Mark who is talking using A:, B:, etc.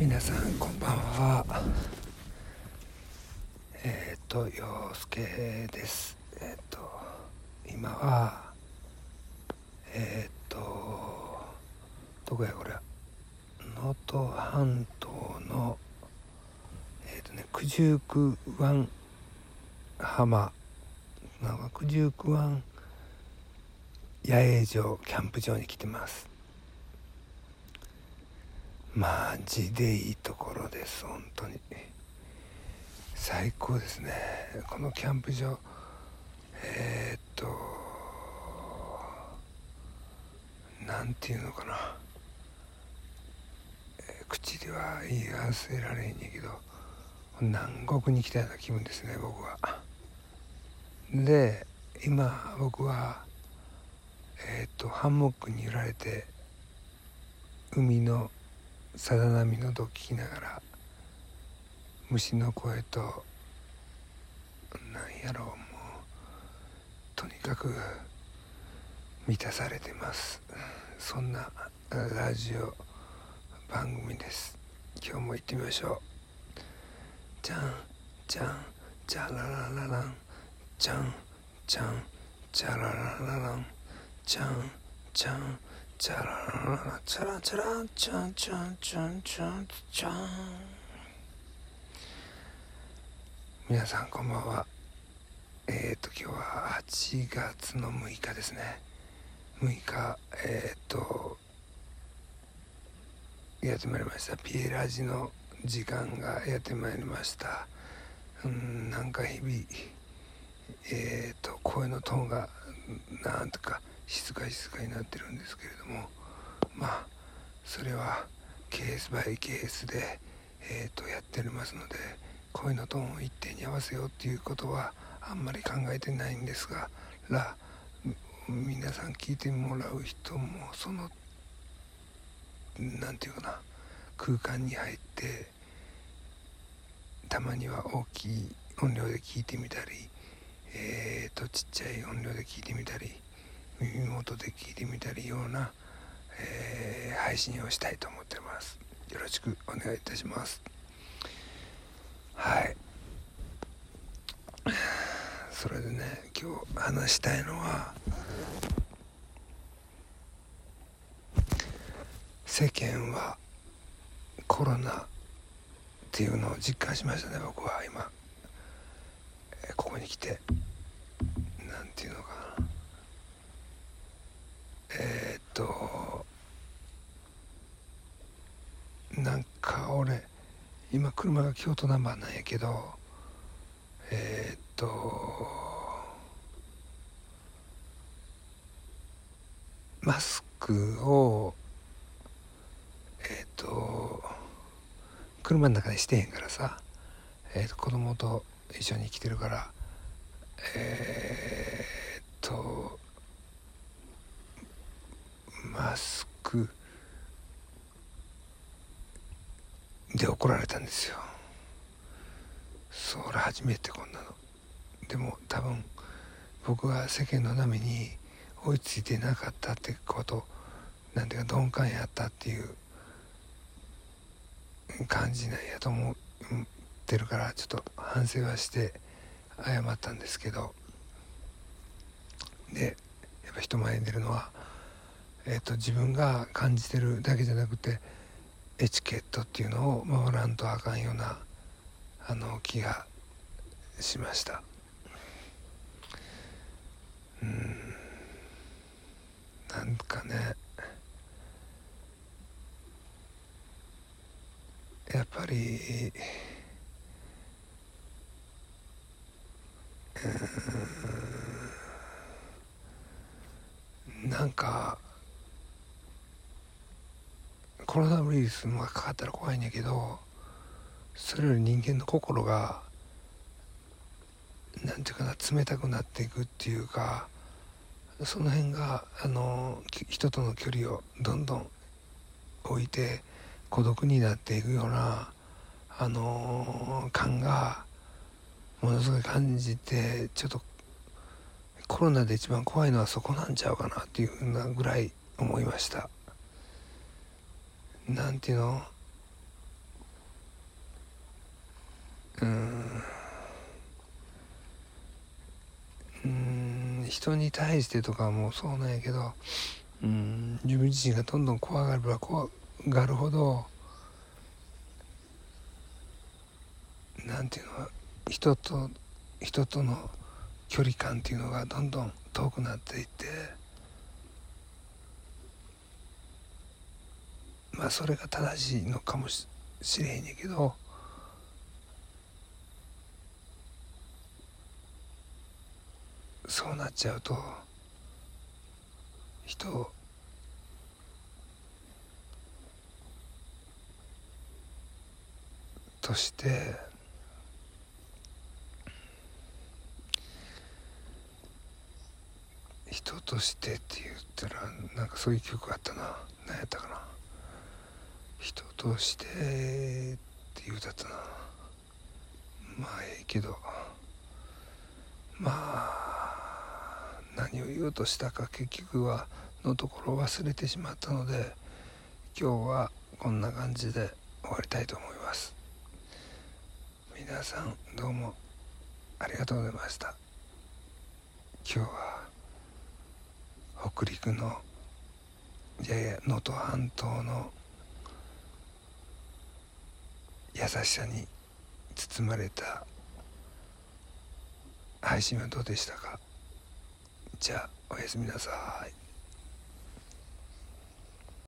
A: 皆さんこんばんは。えっ、ー、と陽介です。えっ、ー、と今はえっ、ー、とどこやこれ。能登半島のえっ、とね九十九湾浜。なんか九十九湾野営場キャンプ場に来てます。マジでいいところです本当に。最高ですね。このキャンプ場。えー、っと何て言うのかな、え、口では言い忘れられへんやけど南国に来たような気分ですね僕は。で今僕はえっ、とハンモックに揺られて海のさだ波の音を聞きながら虫の声となんやろうもうとにかく満たされてます。そんなラジオ番組です。今日も行ってみましょう。じゃんじゃんじゃららららんじゃんじゃんじゃららららんじゃんじゃんチャラチャラチャラチャンチャンチャンチャンチャン皆さんこんばんは。えっ、ー、と今日は8月の6日ですね。6日えっ、ー、とやってまいりました。ピエラジの時間がやってまいりました。うんなんか日々えっ、ー、と声のトーンがなんとか静か静かになってるんですけれどもまあそれはケースバイケースで、えー、とやっておりますので声のトーンを一定に合わせようっていうことはあんまり考えてないんですがら皆さん聞いてもらう人もその何て言うかな空間に入ってたまには大きい音量で聞いてみたりえーとちっちゃい音量で聞いてみたり耳元で聞いてみたりような、えー、配信をしたいと思ってます。よろしくお願いいたします。はい。それでね今日話したいのは世間はコロナっていうのを実感しましたね僕は今。ここに来て。何て言うのかなえー、っとなんか俺今車が京都ナンバーなんやけどえー、っとマスクをえー、っと車の中でしてへんからさ、えー、っと子供と一緒に来てるからえー、っとマスクで怒られたんですよ。それ初めてこんなの。でも多分僕は世間の波に追いついてなかったってことなんていうか鈍感やったっていう感じなんやと思ってるからちょっと反省はして謝ったんですけど。でやっぱ人前に出るのはえーと、自分が感じてるだけじゃなくてエチケットっていうのを守らんとあかんようなあの気がしました。うん。なんかねやっぱりうん。なんかコロナウイルスがかかったら怖いんやけどそれより人間の心が何て言うかな冷たくなっていくっていうかその辺があの人との距離をどんどん置いて孤独になっていくようなあの感がものすごい感じてちょっとコロナで一番怖いのはそこなんちゃうかなっていうふうなぐらい思いました。なんていうの？うん。うん。人に対してとかもそうなんやけどうん。自分自身がどんどん怖がれば怖がるほどなんていうの？人と人との距離感っていうのがどんどん遠くなっていってまあそれが正しいのかもしれへんねんけどそうなっちゃうと人として人としてって言ったらなんかそういう曲あったな。何やったかな。人としてって言うだったな。まあええけど。まあ何を言おうとしたか結局はのところ忘れてしまったので今日はこんな感じで終わりたいと思います。皆さんどうもありがとうございました。今日は北陸のやや能登半島の優しさに包まれた配信はどうでしたか？じゃあおやすみなさい。